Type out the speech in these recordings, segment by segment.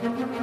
thank you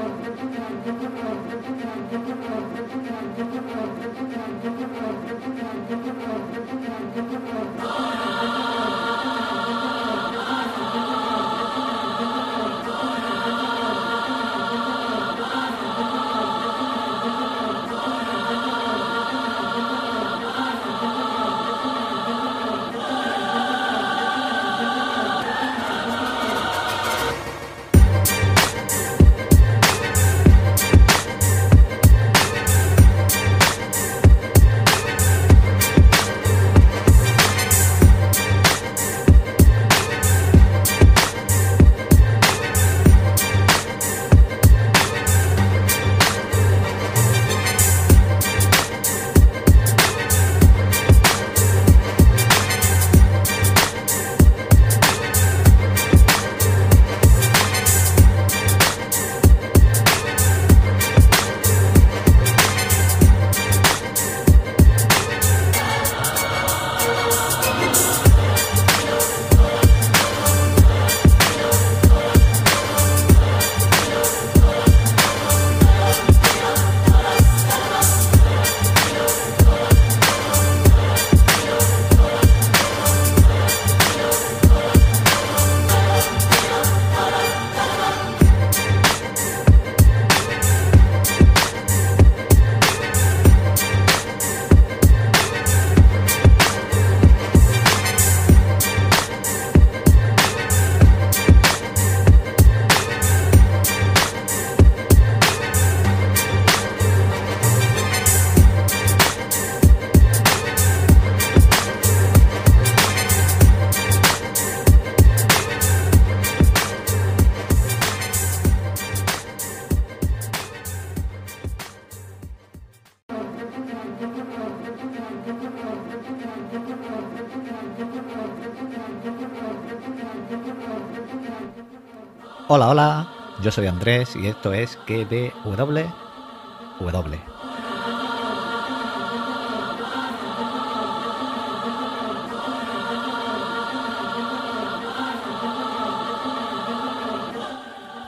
Hola, hola, yo soy Andrés y esto es KBW.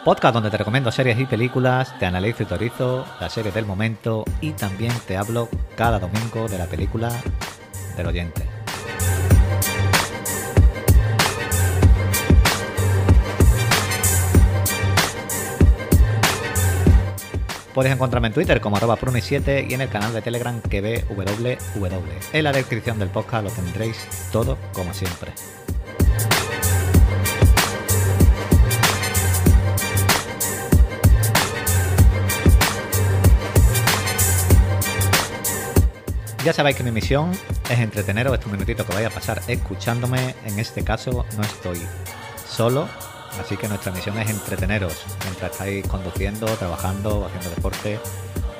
Podcast donde te recomiendo series y películas, te analizo y teorizo la serie del momento y también te hablo cada domingo de la película del oyente. Puedes encontrarme en Twitter como arroba pruni7 y en el canal de Telegram que ve www. En la descripción del podcast lo tendréis todo como siempre. Ya sabéis que mi misión es entreteneros estos minutitos que vais a pasar escuchándome. En este caso no estoy solo, Así que nuestra misión es entreteneros mientras estáis conduciendo, trabajando, haciendo deporte,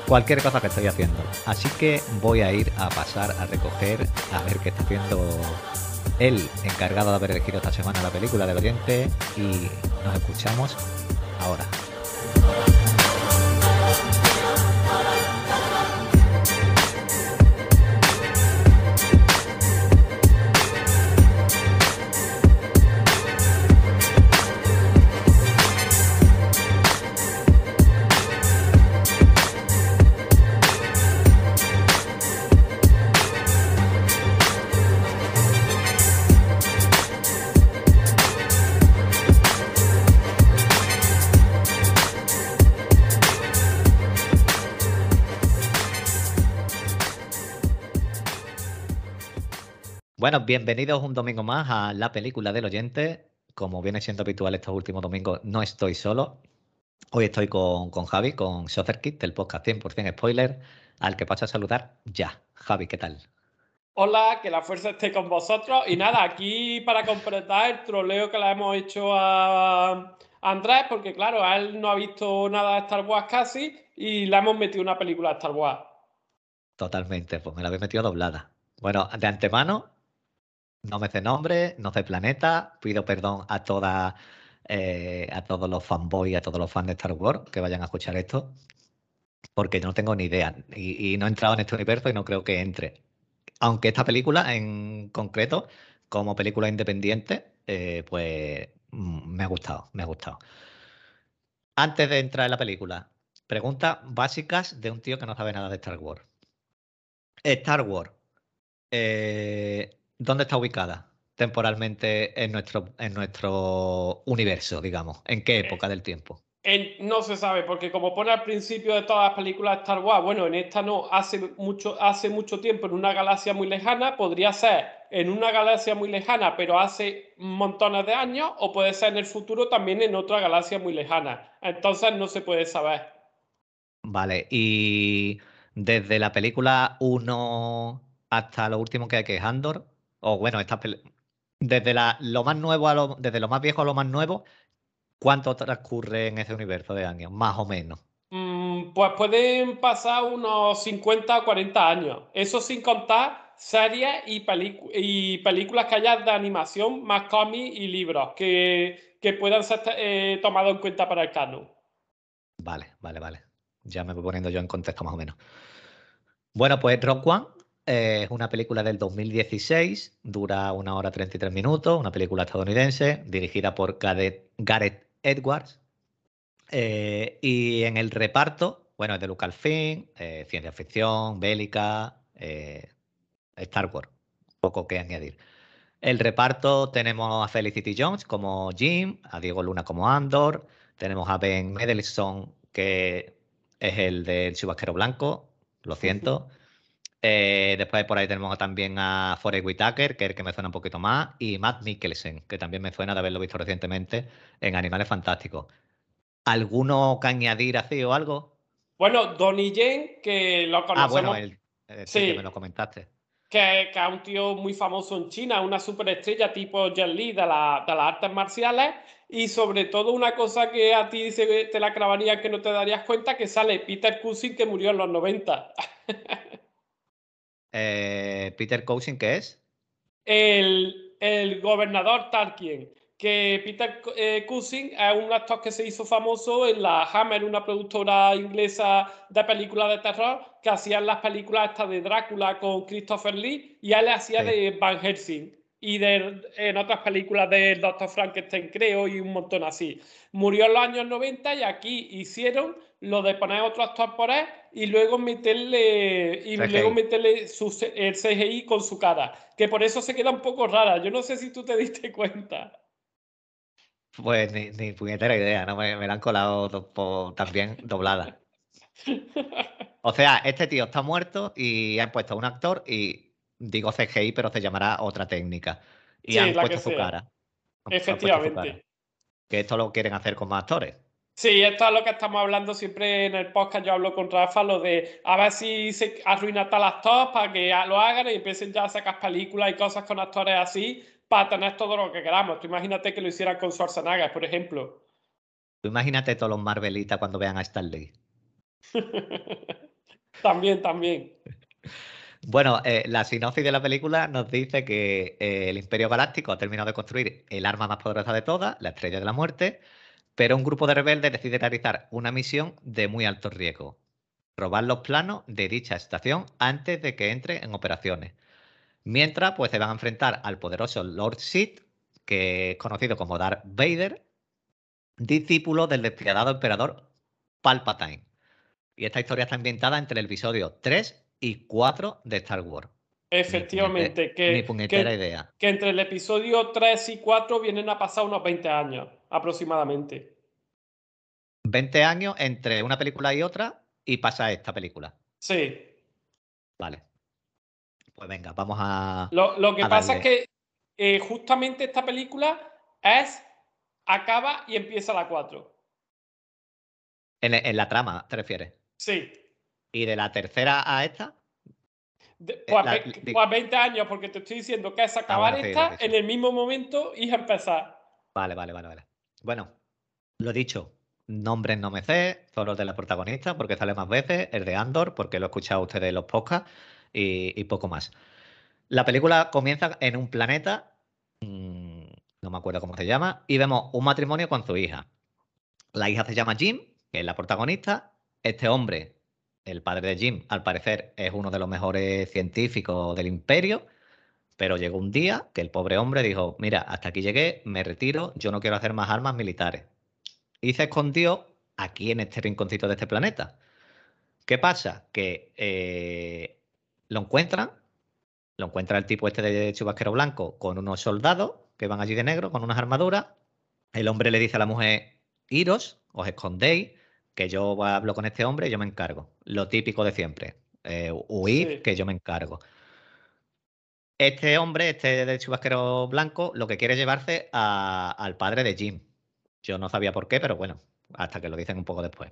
cualquier cosa que estéis haciendo. Así que voy a ir a pasar a recoger a ver qué está haciendo el encargado de haber elegido esta semana la película del oyente y nos escuchamos ahora. Bueno, bienvenidos un domingo más a la película del oyente. Como viene siendo habitual estos últimos domingos, no estoy solo. Hoy estoy con, Javi, con Kit, del podcast 100% Spoiler, al que paso a saludar ya. Javi, ¿qué tal? Hola, que la fuerza esté con vosotros. Y nada, aquí para completar el troleo que le hemos hecho a Andrés, porque claro, él no ha visto nada de Star Wars casi y le hemos metido una película de Star Wars. Totalmente, pues me la habéis metido doblada. Bueno, de antemano, no me sé nombre, no sé planeta. Pido perdón a toda, eh, a todos los fanboys, a todos los fans de Star Wars que vayan a escuchar esto, porque yo no tengo ni idea y, no he entrado en este universo y no creo que entre. Aunque esta película en concreto, como película independiente, eh, pues mm, me ha gustado, me ha gustado. Antes de entrar en la película, preguntas básicas de un tío que no sabe nada de Star Wars. Star Wars, eh, ¿dónde está ubicada temporalmente en nuestro, en nuestro universo, digamos? ¿En qué época del tiempo? no se sabe, porque como pone al principio de todas las películas de Star Wars, bueno, en esta no, hace mucho, hace mucho tiempo en una galaxia muy lejana, podría ser en una galaxia muy lejana, pero hace montones de años, o puede ser en el futuro también en otra galaxia muy lejana. Entonces no se puede saber. Vale, y desde la película 1 hasta lo último que hay que es Andor, o bueno, esta desde la, lo más nuevo a lo, desde lo más viejo a lo más nuevo, ¿Cuánto transcurre en ese universo de años? Más o menos. Mm, pues pueden pasar unos 50 o 40 años. Eso sin contar series y, y películas que haya de animación, más cómics y libros que, puedan ser eh, tomados en cuenta para el canon. Vale, vale, vale. Ya me voy poniendo yo en contexto más o menos. Bueno, pues Rock One eh, es una película del 2016, dura una hora 33 minutos, una película estadounidense dirigida por Gareth Edwards. Eh, y en el reparto, bueno, es de Lucasfilm, eh, ciencia ficción, bélica, eh, Star Wars, poco que añadir. El reparto tenemos a Felicity Jones como Jim, a Diego Luna como Andor, tenemos a Ben Mendelsohn, que es el del chubasquero blanco, lo siento. Eh, después por ahí tenemos también a Forrest Whitaker, que es el que me suena un poquito más, y Matt Mikkelsen, que también me suena de haberlo visto recientemente en Animales Fantásticos. ¿Alguno que añadir así o algo? Bueno, Donnie Yen, que lo conocemos. Ah, bueno, él, eh, sí, que me lo comentaste. Que, es un tío muy famoso en China, una superestrella tipo Jet Li de, la, de las artes marciales. Y sobre todo una cosa que a ti te la clavaría que no te darías cuenta, que sale Peter Cushing que murió en los 90. Eh, Peter Cushing, ¿qué es? El, gobernador Tarkin. Que Peter eh, Cushing es un actor que se hizo famoso en la Hammer, una productora inglesa de películas de terror, que hacía las películas estas de Drácula con Christopher Lee, y él hacía de Van Helsing y de, en otras películas del Doctor Frankenstein, creo, y un montón así. Murió en los años 90 y aquí hicieron lo de poner otro actor por él y luego meterle y luego meterle su, el CGI con su cara, que por eso se queda un poco rara. Yo no sé si tú te diste cuenta. Pues ni, ni puñetera idea, ¿no? Me, me la han colado también doblada. O sea, este tío está muerto y han puesto a un actor y digo CGI, pero se llamará otra técnica. Y han puesto su cara. Efectivamente. Que esto lo quieren hacer con más actores. Sí, esto es lo que estamos hablando siempre en el podcast. Yo hablo con Rafa, lo de a ver si se arruina tal actor para que lo hagan y empiecen ya a sacar películas y cosas con actores así para tener todo lo que queramos. Tú imagínate que lo hicieran con Schwarzenegger, por ejemplo. Tú imagínate todos los Marvelitas cuando vean a Stanley. también, también. Bueno, eh, la sinopsis de la película nos dice que eh, el Imperio Galáctico ha terminado de construir el arma más poderosa de todas, la Estrella de la Muerte, pero un grupo de rebeldes decide realizar una misión de muy alto riesgo, robar los planos de dicha estación antes de que entre en operaciones. Mientras, pues se van a enfrentar al poderoso Lord Sith, que es conocido como Darth Vader, discípulo del despiadado emperador Palpatine. Y esta historia está ambientada entre el episodio 3 y 4 de Star Wars. Efectivamente, que, idea. que entre el episodio 3 y 4 vienen a pasar unos 20 años aproximadamente. 20 años entre una película y otra y pasa esta película. Sí. Vale. Pues venga, vamos a. Lo, que pasa es que eh, justamente esta película es. acaba y empieza la 4. En, en la trama, ¿te refieres? Sí. ¿Y de la tercera a esta? pues, 20 pues años, porque te estoy diciendo que es ah, acabar esta en el mismo momento y empezar. Vale, vale, vale, vale. Bueno, lo dicho, nombres no me sé, solo de la protagonista, porque sale más veces, el de Andor, porque lo he escuchado ustedes en los podcasts, y, poco más. La película comienza en un planeta, mm, no me acuerdo cómo se llama, y vemos un matrimonio con su hija. La hija se llama Jim, que es la protagonista. Este hombre el padre de Jim, al parecer, es uno de los mejores científicos del imperio, pero llegó un día que el pobre hombre dijo, mira, hasta aquí llegué, me retiro, yo no quiero hacer más armas militares. Y se escondió aquí en este rinconcito de este planeta. ¿Qué pasa? Que eh, lo encuentran, lo encuentra el tipo este de chubasquero blanco con unos soldados que van allí de negro, con unas armaduras. El hombre le dice a la mujer, iros, os escondéis, que yo hablo con este hombre y yo me encargo. Lo típico de siempre. Eh, huir, que yo me encargo. Este hombre, este de chubasquero blanco, lo que quiere es llevarse al padre de Jim. Yo no sabía por qué, pero bueno, hasta que lo dicen un poco después.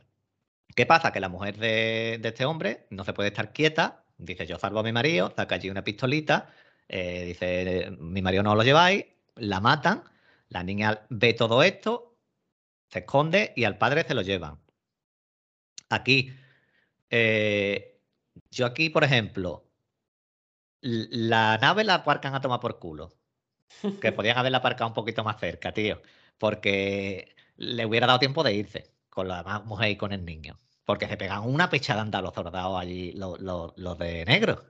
¿Qué pasa? Que la mujer de, este hombre no se puede estar quieta. Dice, yo salvo a mi marido, saca allí una pistolita, eh, dice, mi marido no lo lleváis, la matan, la niña ve todo esto, se esconde y al padre se lo llevan. Aquí, eh, yo aquí, por ejemplo, la nave la aparcan a tomar por culo. Que podían haberla aparcado un poquito más cerca, tío. Porque le hubiera dado tiempo de irse con la mujer y con el niño. Porque se pegan una pechada a los soldados allí, los, de negro.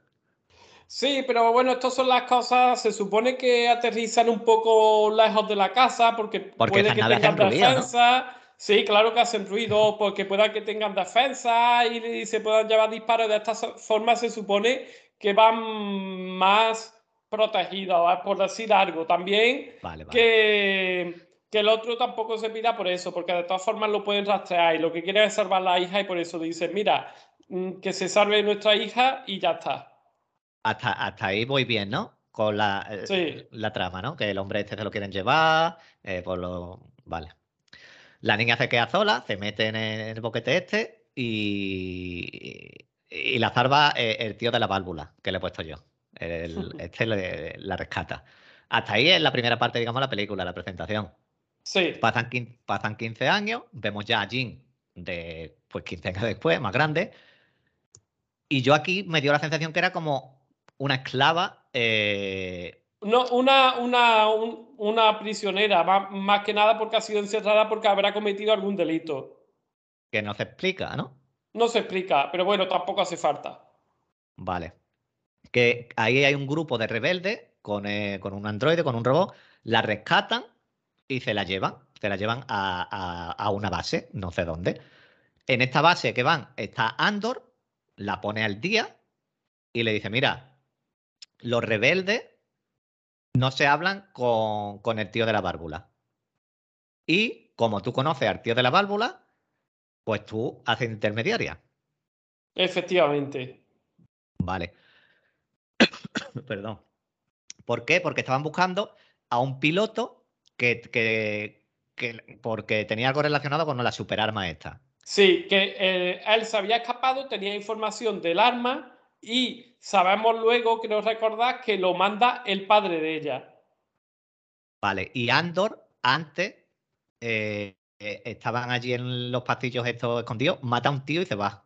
Sí, pero bueno, estas son las cosas, se supone que aterrizan un poco lejos de la casa porque, porque puede que tengan defensa. Sí, claro que hacen ruido porque pueda que tengan defensa y se puedan llevar disparos. De esta forma se supone que van más protegidos, por decir algo. También Que, que, el otro tampoco se pida por eso, porque de todas formas lo pueden rastrear y lo que quiere es salvar a la hija y por eso dice, mira, mm, que se salve nuestra hija y ya está. Hasta, hasta ahí voy bien, ¿no? Con la, eh, la trama, ¿no? Que el hombre este se lo quieren llevar, eh, por lo... Vale. La niña se queda sola, se mete en el boquete este y, y la eh, el tío de la válvula que le he puesto yo. este la rescata. Hasta ahí es la primera parte, digamos, de la película, la presentación. Sí. Pasan, pasan 15 años, vemos ya a Jean de pues 15 años después, más grande. Y yo aquí me dio la sensación que era como una esclava. Eh, no, una, una, una prisionera, más, más, que nada porque ha sido encerrada porque habrá cometido algún delito. Que no se explica, ¿no? No se explica, pero bueno, tampoco hace falta. Vale. Que ahí hay un grupo de rebeldes con, eh, un androide, con un robot, la rescatan y se la llevan. Se la llevan a, una base, no sé dónde. En esta base que van está Andor, la pone al día y le dice, mira, los rebeldes no se hablan con, con el tío de la válvula. Y como tú conoces al tío de la válvula, pues tú haces intermediaria. Efectivamente. Vale. Perdón. ¿Por qué? Porque estaban buscando a un piloto que, que, porque tenía algo relacionado con la superarma esta. Sí, que eh, él se había escapado, tenía información del arma y sabemos luego, que nos recordás, que lo manda el padre de ella. Vale, y Andor antes eh, eh, estaban allí en los pastillos estos escondidos, mata a un tío y se va.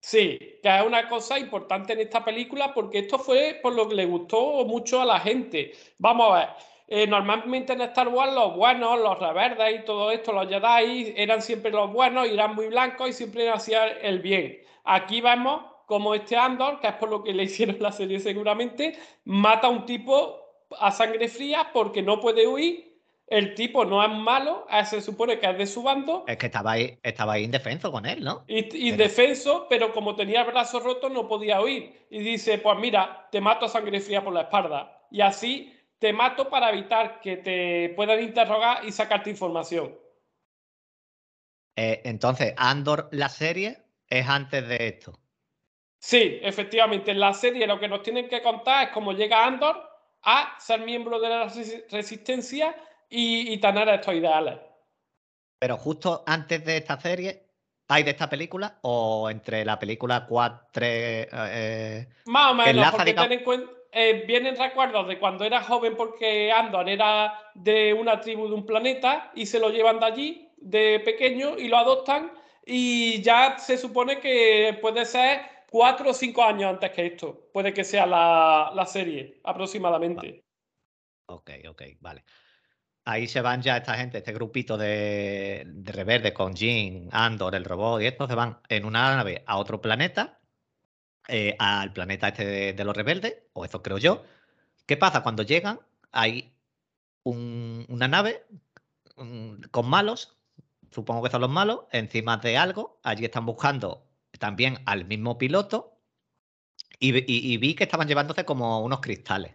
Sí, que es una cosa importante en esta película porque esto fue por lo que le gustó mucho a la gente. Vamos a ver, eh, normalmente en Star Wars los buenos, los reverdes y todo esto, los Jedi, eran siempre los buenos, eran muy blancos y siempre hacían el bien. Aquí vemos como este Andor, que es por lo que le hicieron la serie seguramente, mata a un tipo a sangre fría porque no puede huir el tipo no es malo, se supone que es de su bando. Es que estaba ahí, estaba ahí indefenso con él, ¿no? Indefenso, pero como tenía el brazo roto no podía huir. Y dice, pues mira, te mato a sangre fría por la espalda. Y así te mato para evitar que te puedan interrogar y sacarte información. Eh, entonces, Andor, la serie, es antes de esto. Sí, efectivamente. En la serie lo que nos tienen que contar es cómo llega Andor a ser miembro de la resistencia y, y tener estos ideales. Pero justo antes de esta serie, ¿hay de esta película? ¿O entre la película 4, eh, Más o menos, porque ten en cuenta, eh, vienen recuerdos de cuando era joven porque Andor era de una tribu de un planeta y se lo llevan de allí de pequeño y lo adoptan y ya se supone que puede ser cuatro o cinco años antes que esto. Puede que sea la, la serie aproximadamente. Ok, ok, vale ahí se van ya esta gente, este grupito de, de rebeldes con Jean, Andor, el robot y esto, se van en una nave a otro planeta, eh, al planeta este de, los rebeldes, o eso creo yo. ¿Qué pasa? Cuando llegan, hay una nave con malos, supongo que son los malos, encima de algo. Allí están buscando también al mismo piloto. Y, vi que estaban llevándose como unos cristales.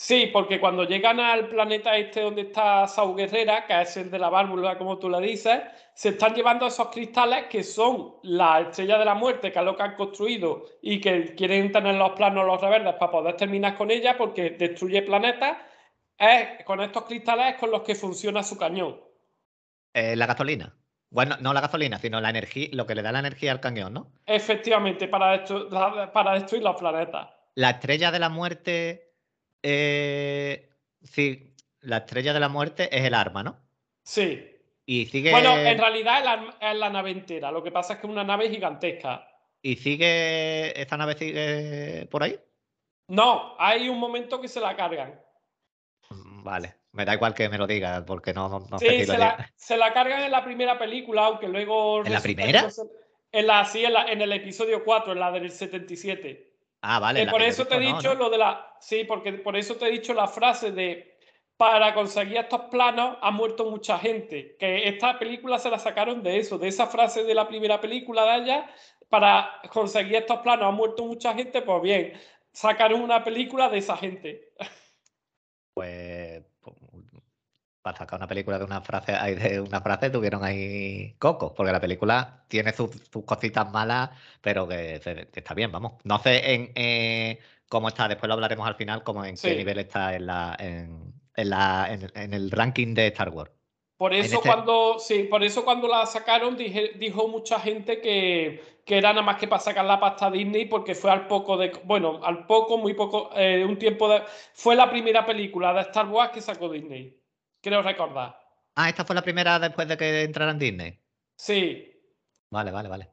Sí, porque cuando llegan al planeta este donde está Sau Guerrera, que es el de la válvula, como tú le dices, se están llevando esos cristales que son la estrella de la muerte, que es lo que han construido y que quieren tener los planos los reverdes para poder terminar con ella, porque destruye planetas. Es con estos cristales es con los que funciona su cañón. Eh, la gasolina. Bueno, no la gasolina, sino la energía, lo que le da la energía al cañón, ¿no? Efectivamente, para, para destruir los planetas. La estrella de la muerte. Eh, sí, la estrella de la muerte es el arma, ¿no? Sí. Y sigue. Bueno, en realidad es la, nave entera. Lo que pasa es que es una nave gigantesca. ¿Y sigue. ¿Esta nave sigue por ahí? No, hay un momento que se la cargan. Mm, vale. Me da igual que me lo digas, porque no, no sí, se, la, se, la, cargan en la primera película, aunque luego. ¿En la primera? en la, sí, en, el episodio 4, en la del 77. Ah, vale. por eso te he dicho lo de la. Sí, porque por eso te he dicho la frase de. Para conseguir estos planos ha muerto mucha gente. Que esta película se la sacaron de eso, de esa frase de la primera película de allá. Para conseguir estos planos ha muerto mucha gente. Pues bien, sacaron una película de esa gente. Pues para sacar una película de una frase, de una frase tuvieron ahí cocos, porque la película tiene sus, cositas malas, pero que, está bien, vamos. No sé en eh, cómo está, después lo hablaremos al final, como en qué nivel está en la, en, la, en, el ranking de Star Wars. Por eso este cuando, sí, por eso cuando la sacaron dijo mucha gente que, era nada más que para sacar la pasta Disney porque fue al poco de, bueno, al poco, muy poco, eh, un tiempo de, fue la primera película de Star Wars que sacó Disney creo recordar. Ah, esta fue la primera después de que entrara en Disney. Sí. Vale, vale, vale.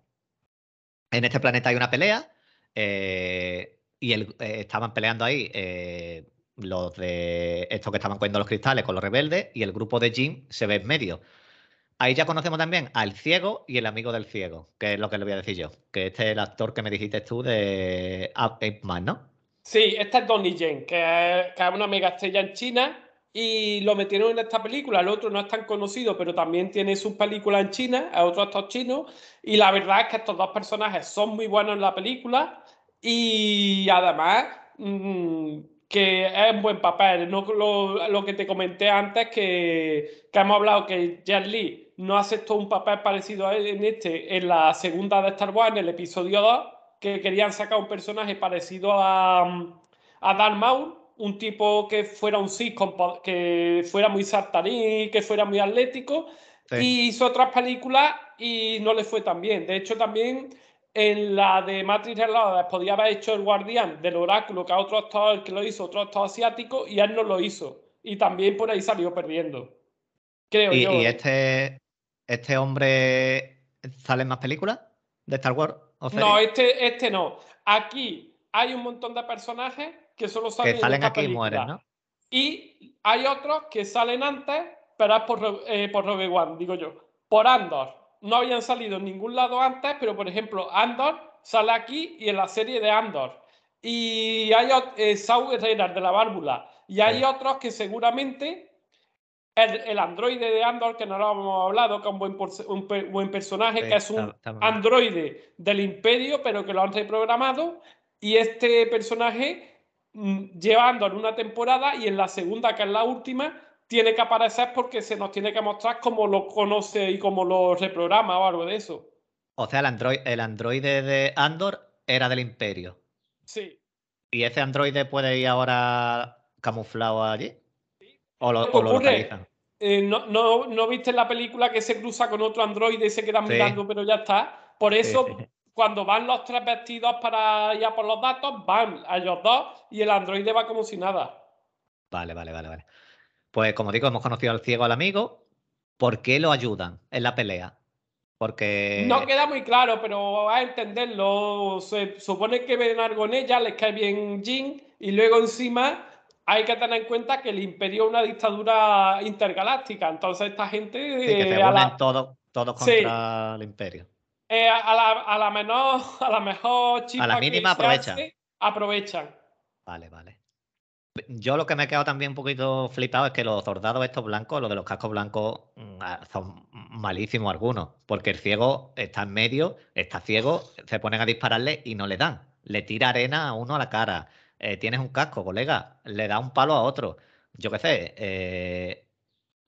En este planeta hay una pelea eh, y eh, estaban peleando ahí eh, los de estos que estaban cogiendo los cristales con los rebeldes y el grupo de Jim se ve en medio. Ahí ya conocemos también al ciego y el amigo del ciego, que es lo que le voy a decir yo. Que este es el actor que me dijiste tú de Ape Man, ¿no? Sí, este es Donnie Yen, que es, que es una mega estrella en China y lo metieron en esta película. El otro no es tan conocido, pero también tiene sus películas en China, es otro actor chino. Y la verdad es que estos dos personajes son muy buenos en la película y además mm, que es un buen papel. No, lo, que te comenté antes, que, que hemos hablado que Jet Li no aceptó un papel parecido a él en este, en la segunda de Star Wars, en el episodio 2, que querían sacar un personaje parecido a, a Darth Maul un tipo que fuera un Sith, que fuera muy saltarín, que fuera muy atlético, y hizo otras películas y no le fue tan bien. De hecho, también en la de Matrix Reloaded podía haber hecho el guardián del oráculo, que a otro actor que lo hizo, otro actor asiático, y él no lo hizo. Y también por ahí salió perdiendo. Creo ¿Y, yo. ¿Y este, este hombre sale en más películas de Star Wars? no, este, este no. Aquí hay un montón de personajes que solo salen, que salen aquí y mueren, ¿no? Y hay otros que salen antes, pero es por, eh, por Rogue One, digo yo. Por Andor. No habían salido en ningún lado antes, pero por ejemplo, Andor sale aquí y en la serie de Andor. Y hay eh, Saul Herrera de la válvula. Y hay otros que seguramente el, androide de Andor, que no lo hemos hablado, que es un buen, buen personaje, que es un androide del imperio, pero que lo han reprogramado. Y este personaje Mm, llevando en una temporada y en la segunda, que es la última, tiene que aparecer porque se nos tiene que mostrar cómo lo conoce y cómo lo reprograma o algo de eso. O sea, el, android, el androide de Andor era del Imperio. Sí. ¿Y ese androide puede ir ahora camuflado allí? ¿O lo, localizan? Eh, no, no, viste en la película que se cruza con otro androide y se queda mirando, pero ya está? Por eso cuando van los tres vestidos para ir a por los datos, van a ellos dos y el androide va como si nada. Vale, vale, vale, vale. Pues como digo, hemos conocido al ciego al amigo. ¿Por qué lo ayudan en la pelea? Porque. No queda muy claro, pero a entenderlo. Se supone que ven algo en ella, les cae bien Jin, y luego encima hay que tener en cuenta que el imperio es una dictadura intergaláctica. Entonces, esta gente. Sí, que se eh, todos, contra el imperio. Eh, a, la, a, la, menor, a la mejor A la mínima aprovechan. aprovechan. Vale, vale. Yo lo que me he quedado también un poquito flipado es que los soldados estos blancos, los de los cascos blancos, mm, son malísimos algunos, porque el ciego está en medio, está ciego, se ponen a dispararle y no le dan. Le tira arena a uno a la cara. Eh, tienes un casco, colega, le da un palo a otro. Yo qué sé. Eh,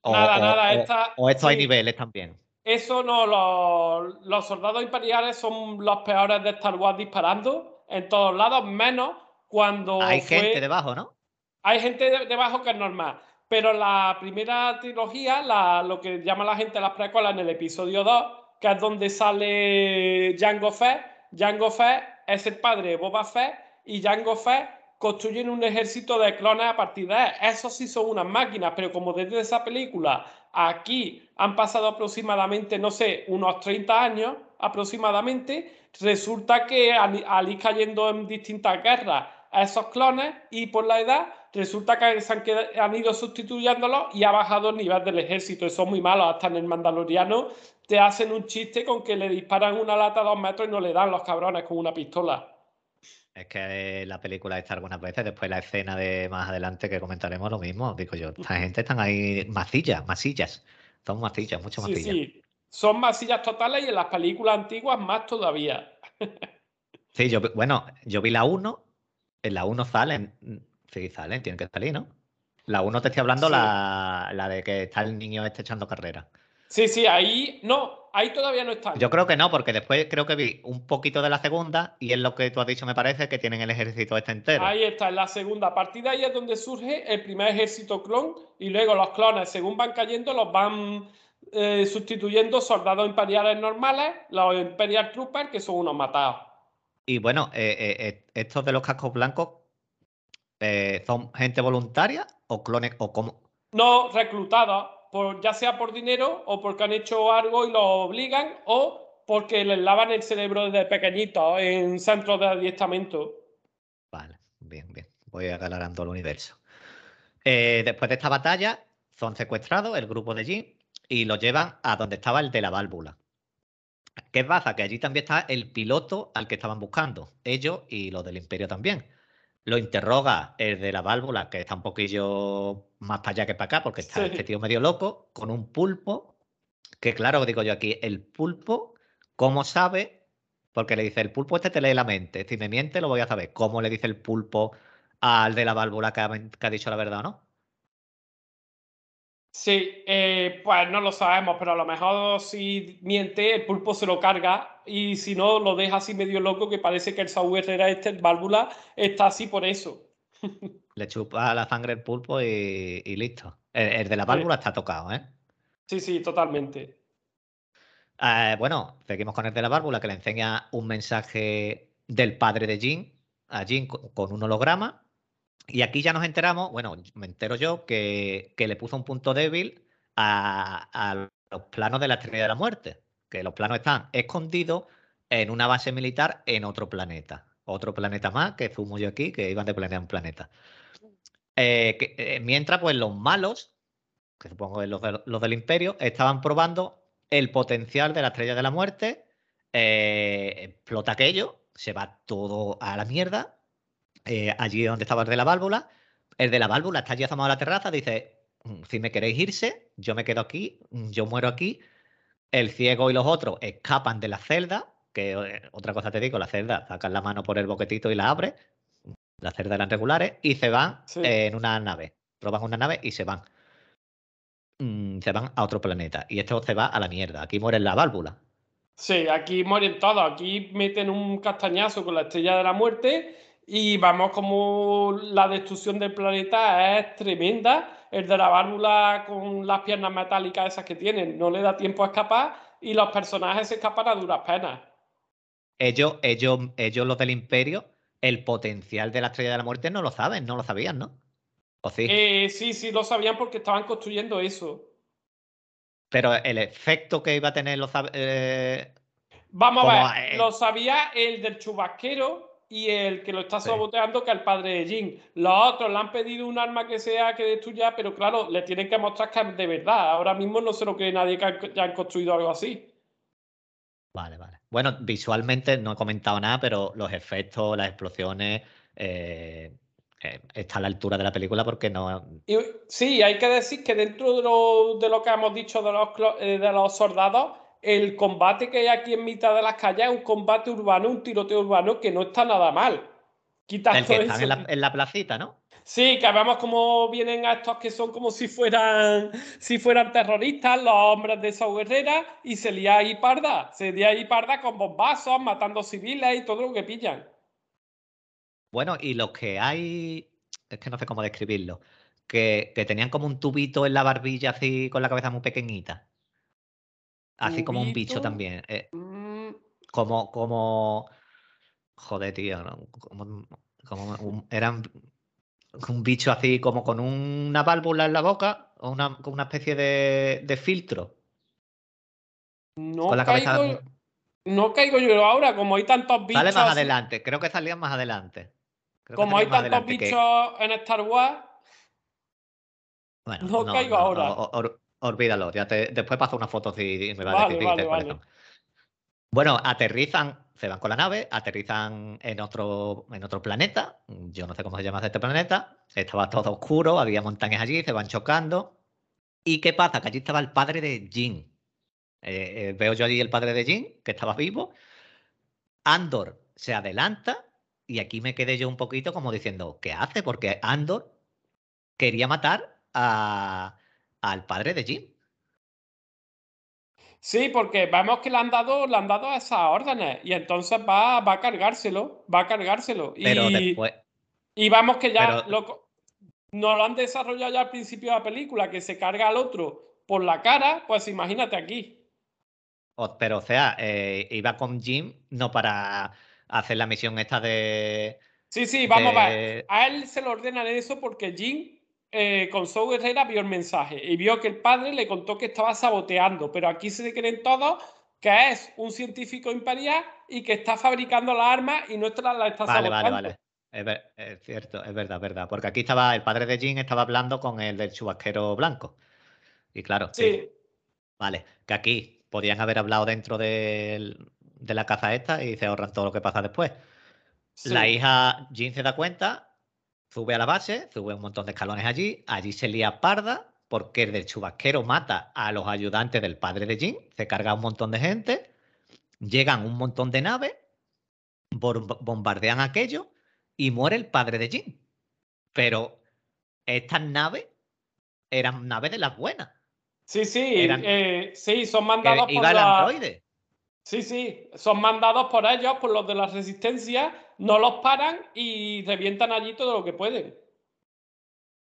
o, nada, nada. o esto hay niveles también. Eso no, los, los soldados imperiales son los peores de Star Wars disparando en todos lados, menos cuando. Hay gente debajo, ¿no? Hay gente debajo que es normal. Pero la primera trilogía, la, lo que llama la gente las precuelas en el episodio 2, que es donde sale Jango Fett, Jango Fett es el padre de Boba Fett y Jango Fett construyen un ejército de clones a partir de él. Esos sí son unas máquinas, pero como desde esa película aquí han pasado aproximadamente, no sé, unos 30 años aproximadamente, resulta que al, ir cayendo en distintas guerras a esos clones y por la edad, resulta que se han, han ido sustituyéndolos y ha bajado el nivel del ejército. Eso es muy malo. Hasta en el Mandaloriano te hacen un chiste con que le disparan una lata a dos metros y no le dan los cabrones con una pistola. Es que la película está algunas veces, después la escena de más adelante que comentaremos lo mismo, digo yo, esta gente están ahí masillas, masillas, son masillas, mucho masillas. Sí, sí, son masillas totales y en las películas antiguas más todavía. sí, yo, bueno, yo vi la 1, en la 1 salen, sí, salen, tienen que salir, ¿no? La 1 te estoy hablando la, la de que está el niño este echando carrera. Sí, sí, ahí no, ahí todavía no están. Yo creo que no, porque después creo que vi un poquito de la segunda y es lo que tú has dicho, me parece, que tienen el ejército este entero. Ahí está, en la segunda partida ahí es donde surge el primer ejército clon y luego los clones, según van cayendo, los van eh, sustituyendo soldados imperiales normales, los Imperial Troopers, que son unos matados. Y bueno, eh, eh, estos de los cascos blancos, ¿son gente voluntaria o clones o cómo? No, reclutados ya sea por dinero o porque han hecho algo y lo obligan o porque les lavan el cerebro desde pequeñito en centros de adiestramiento. Vale, bien, bien. Voy aclarando el universo. Eh, después de esta batalla, son secuestrados el grupo de Jin y los llevan a donde estaba el de la válvula. ¿Qué pasa? Que allí también está el piloto al que estaban buscando, ellos y los del imperio también. Lo interroga el de la válvula, que está un poquillo más para allá que para acá, porque está este tío medio loco, con un pulpo, que claro, digo yo aquí, el pulpo, ¿cómo sabe? Porque le dice, el pulpo este te lee la mente, si me miente lo voy a saber. ¿Cómo le dice el pulpo al de la válvula que ha, dicho la verdad o no? Sí, eh, pues no lo sabemos, pero a lo mejor si miente, el pulpo se lo carga y si no, lo deja así medio loco que parece que el software era este, el válvula, está así por eso. Le chupa la sangre el pulpo y, listo. El, de la válvula está tocado, ¿eh? Sí, sí, totalmente. Eh, bueno, seguimos con el de la válvula que le enseña un mensaje del padre de Jin a Jin con un holograma. Y aquí ya nos enteramos, bueno, me entero yo, que, le puso un punto débil a, los planos de la estrella de la muerte. Que los planos están escondidos en una base militar en otro planeta. Otro planeta más que fumo yo aquí, que iban de planeta en planeta. Eh, eh, mientras, pues los malos, que supongo que los, los, del imperio, estaban probando el potencial de la estrella de la muerte. Eh, explota aquello, se va todo a la mierda. Allí donde estaba el de la válvula. El de la válvula está allí asomado a la terraza, dice, mm, si me queréis irse, yo me quedo aquí, mm, yo muero aquí. El ciego y los otros escapan de la celda, que otra cosa te digo, la celda, sacan la mano por el boquetito y la abre, las cerdas eran regulares, y se van en una nave. Roban una nave y se van. Mm, se van a otro planeta. Y esto se va a la mierda. Aquí muere la válvula. Sí, aquí mueren todos. Aquí meten un castañazo con la estrella de la muerte y vamos como la destrucción del planeta es tremenda. El de la válvula con las piernas metálicas esas que tienen no le da tiempo a escapar y los personajes se escapan a duras penas. Ellos, ellos, ellos los del imperio el potencial de la estrella de la muerte no lo saben, no lo sabían, ¿no? ¿O sí? Eh, sí, sí, lo sabían porque estaban construyendo eso. Pero el efecto que iba a tener lo eh, Vamos a ver, lo sabía el del chubasquero y el que lo está saboteando, que el padre de Jin. Los otros le han pedido un arma que sea que destruya, pero claro, le tienen que mostrar que de verdad. Ahora mismo no se lo cree nadie que hayan construido algo así. Vale, vale. Bueno, visualmente no he comentado nada, pero los efectos, las explosiones, eh, eh, está a la altura de la película porque no. sí, hay que decir que dentro de lo, de lo que hemos dicho de los, eh, de los soldados, el combate que hay aquí en mitad de las calles es un combate urbano, un tiroteo urbano que no está nada mal. Quitando el que están en la, en la placita, ¿no? Sí, que vemos cómo vienen a estos que son como si fueran, si fueran terroristas, los hombres de esa guerrera, y se lía ahí parda, se lía ahí parda con bombazos, matando civiles y todo lo que pillan. Bueno, y los que hay, es que no sé cómo describirlo, que, tenían como un tubito en la barbilla así con la cabeza muy pequeñita. Así como un bicho también. Eh, mm. Como, como. Joder, tío. Como, como eran un bicho así como con una válvula en la boca o una, con una especie de, filtro. No caigo, no caigo yo ahora, como hay tantos bichos. Sale más adelante, creo que salían más adelante. como hay tantos bichos en Star Wars. Bueno, no, caigo ahora. Olvídalo, ya te, después paso una foto y, me va a decir. Bueno, aterrizan se van con la nave, aterrizan en otro, en otro planeta. Yo no sé cómo se llama este planeta. Estaba todo oscuro, había montañas allí, se van chocando. ¿Y qué pasa? Que allí estaba el padre de Jin. Eh, eh, veo yo allí el padre de Jin, que estaba vivo. Andor se adelanta y aquí me quedé yo un poquito como diciendo, ¿qué hace? Porque Andor quería matar al padre de Jin. Sí, porque vemos que le han dado, le han dado esas órdenes y entonces va, va a cargárselo, va a cargárselo. Pero y, después. Y vamos que ya lo, nos lo han desarrollado ya al principio de la película, que se carga al otro por la cara, pues imagínate aquí. pero o sea, eh, iba con Jim no para hacer la misión esta de. Sí, sí, vamos a ver. A él se le ordenan eso porque Jim eh, con Sou Herrera vio el mensaje y vio que el padre le contó que estaba saboteando, pero aquí se creen todos que es un científico imperial y que está fabricando la arma y nuestra la está vale, saboteando. Vale, vale, es, cierto, es verdad, es verdad. Porque aquí estaba el padre de Jin estaba hablando con el del chubasquero blanco. Y claro, sí. Vale, que aquí podían haber hablado dentro de, la caza esta y se ahorran todo lo que pasa después. La hija Jin se da cuenta Sube a la base, sube un montón de escalones allí, allí se lía parda porque el del chubasquero mata a los ayudantes del padre de Jin, se carga un montón de gente, llegan un montón de naves, bombardean aquello y muere el padre de Jin. Pero estas naves eran naves de las buenas. Sí, sí, eh, sí, son mandados por la... Sí, sí, son mandados por ellos, por los de la resistencia, no los paran y revientan allí todo lo que pueden.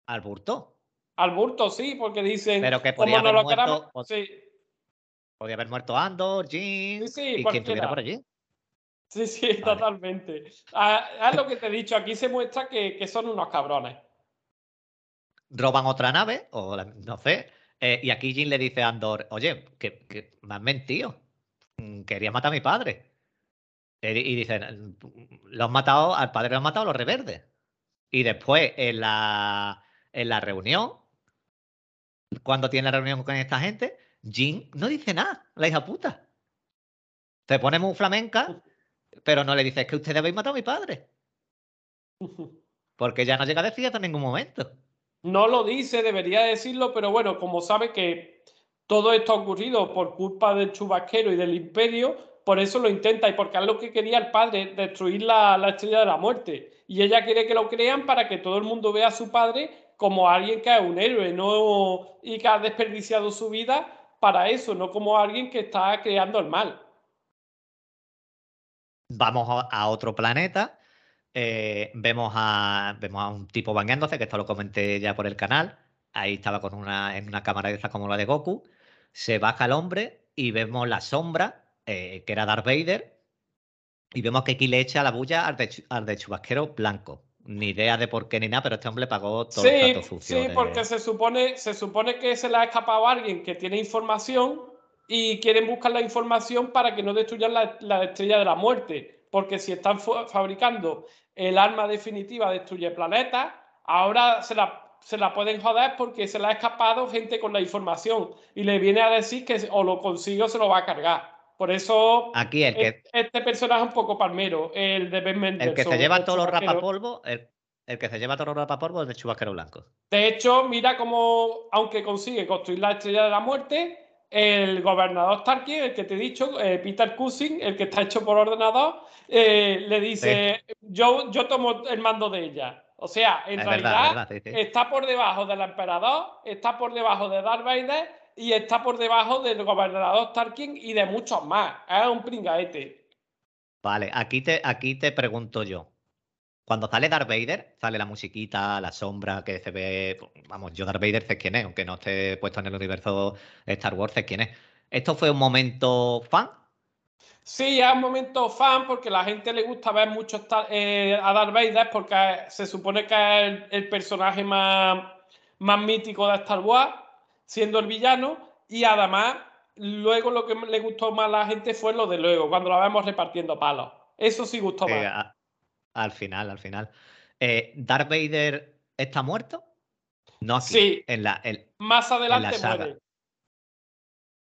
¿Al burto? Al burto, sí, porque dicen. Pero que podía haber muerto. sí. Podía haber muerto Andor, Jim. Sí, y quien estuviera por allí. Sí, sí, totalmente. Ah, es lo que te he dicho, aquí se muestra que, son unos cabrones. Roban otra nave, o no sé, eh, y aquí Jim le dice a Andor, oye, que, que me has mentido Mm, quería matar a mi padre. Y dicen, lo han matado, al padre lo han matado los reverdes. Y después, en la, en la reunión, cuando tiene la reunión con esta gente, Jean no dice nada, la hija puta. Se pone muy flamenca, pero no le dice, que ustedes habéis matado a mi padre. Porque ya no llega a decir hasta en ningún momento. No lo dice, debería decirlo, pero bueno, como sabe que todo esto ha ocurrido por culpa del chubasquero y del imperio, por eso lo intenta y porque es lo que quería el padre, destruir la, estrella de la muerte. Y ella quiere que lo crean para que todo el mundo vea a su padre como alguien que es un héroe no y que ha desperdiciado su vida para eso, no como alguien que está creando el mal. Vamos a otro planeta. Eh, vemos, a, vemos a un tipo bañándose, que esto lo comenté ya por el canal. Ahí estaba con una, en una cámara de esa como la de Goku se baja el hombre y vemos la sombra, eh, que era Darth Vader, y vemos que aquí le echa la bulla al de, chubasquero blanco. Ni idea de por qué ni nada, pero este hombre pagó todo el plato sucio. Sí, porque se supone, se supone que se le ha escapado a alguien que tiene información y quieren buscar la información para que no destruyan la, la estrella de la muerte. Porque si están fabricando el arma definitiva destruye planetas, ahora se la se la pueden joder porque se le ha escapado gente con la información y le viene a decir que o lo consigo o se lo va a cargar. Por eso Aquí el que, este personaje es un poco palmero, el de Ben El que se lleva todos los rapapolvos, el, el que se lleva todo el polvo es el chubasquero blanco. De hecho, mira cómo, aunque consigue construir la estrella de la muerte, el gobernador Tarkin, el que te he dicho, eh, Peter Cushing, el que está hecho por ordenador, eh, le dice, yo, yo tomo el mando de ella. O sea, en realidad está por debajo del emperador, está por debajo de Darth Vader y está por debajo del gobernador Tarkin y de muchos más. Es un pringaete. Vale, aquí te, aquí te pregunto yo. Cuando sale Darth Vader, sale la musiquita, la sombra que se ve. Vamos, yo Darth Vader sé quién es, aunque no esté puesto en el universo Star Wars, sé quién es. ¿Esto fue un momento fan? Sí, es un momento fan porque la gente le gusta ver mucho eh, a Darth Vader porque se supone que es el, personaje más, más mítico de Star Wars, siendo el villano, y además luego lo que le gustó más a la gente fue lo de luego, cuando la vemos repartiendo palos. Eso sí gustó más. Al final, al final. Eh, ¿Darth Vader está muerto? No aquí, Sí. En la, Más adelante muere.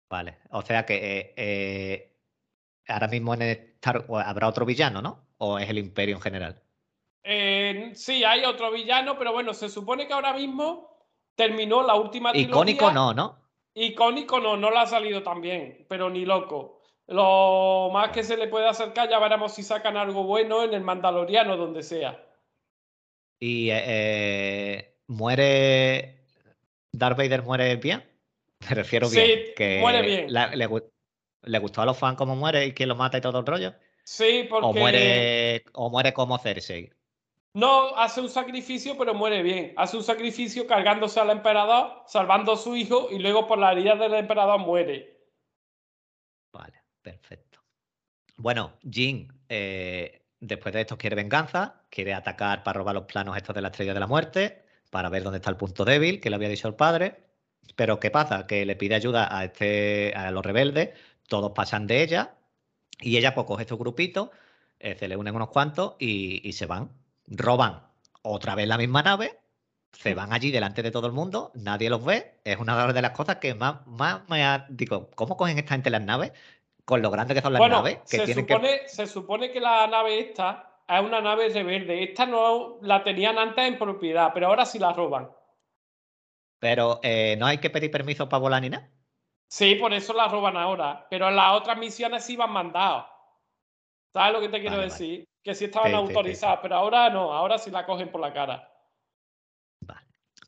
Vale. O sea que eh, eh, ahora mismo en Star habrá otro villano, ¿no? ¿O es el Imperio en general? sí, hay otro villano, pero bueno, se supone que ahora mismo terminó la última trilogía. Icónico no, ¿no? Icónico no, no le ha salido tan bien, pero ni loco. Lo más que se le puede acercar, ya veremos si sacan algo bueno en el Mandaloriano, donde sea. ¿Y eh, eh, muere. Darth Vader muere bien? Me refiero bien. Que muere bien. le, gustó a los fans cómo muere y quién lo mata y todo el rollo? Sí, porque. O muere, o muere como Cersei. No, hace un sacrificio, pero muere bien. Hace un sacrificio cargándose al emperador, salvando a su hijo y luego por la herida del emperador muere. Vale. Perfecto. Bueno, Jin, eh, después de esto quiere venganza, quiere atacar para robar los planos estos de la estrella de la muerte, para ver dónde está el punto débil que le había dicho el padre. Pero ¿qué pasa? Que le pide ayuda a, este, a los rebeldes, todos pasan de ella, y ella pues coge estos grupitos, eh, se le unen unos cuantos y, se van. Roban otra vez la misma nave, se van allí delante de todo el mundo, nadie los ve. Es una de las cosas que más, más me ha. Digo, ¿cómo cogen esta gente las naves? con lo grande que son las naves. se, supone, se supone que la nave esta es una nave rebelde. Esta no la tenían antes en propiedad, pero ahora sí la roban. Pero eh, no hay que pedir permiso para volar ni nada. Sí, por eso la roban ahora. Pero en las otras misiones sí van mandados. ¿Sabes lo que te quiero decir? Que sí estaban autorizadas, pero ahora no, ahora sí la cogen por la cara.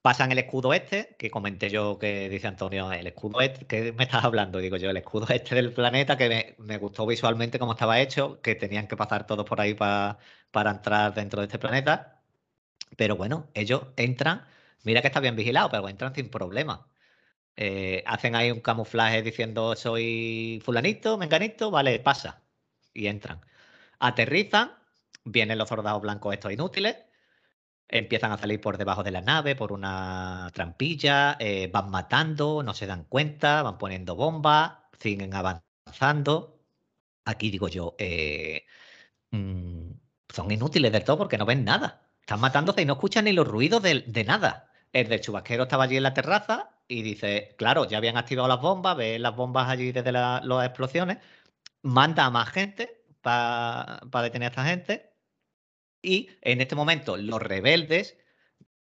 Pasan el escudo este, que comenté yo que dice Antonio, el escudo este, que me estás hablando? Digo yo, el escudo este del planeta, que me, gustó visualmente cómo estaba hecho, que tenían que pasar todos por ahí para entrar dentro de este planeta. Pero bueno, ellos entran, mira que está bien vigilado, pero entran sin problema. Eh, hacen ahí un camuflaje diciendo soy fulanito, menganito, vale, pasa. Y entran. Aterrizan, vienen los soldados blancos estos inútiles Empiezan a salir por debajo de la nave, por una trampilla, eh, van matando, no se dan cuenta, van poniendo bombas, siguen avanzando. Aquí digo yo, eh, mm, son inútiles del todo porque no ven nada. Están matándose y no escuchan ni los ruidos de, nada. El del chubasquero estaba allí en la terraza y dice, claro, ya habían activado las bombas, ve las bombas allí desde las explosiones, manda a más gente para detener a esta gente y en este momento los rebeldes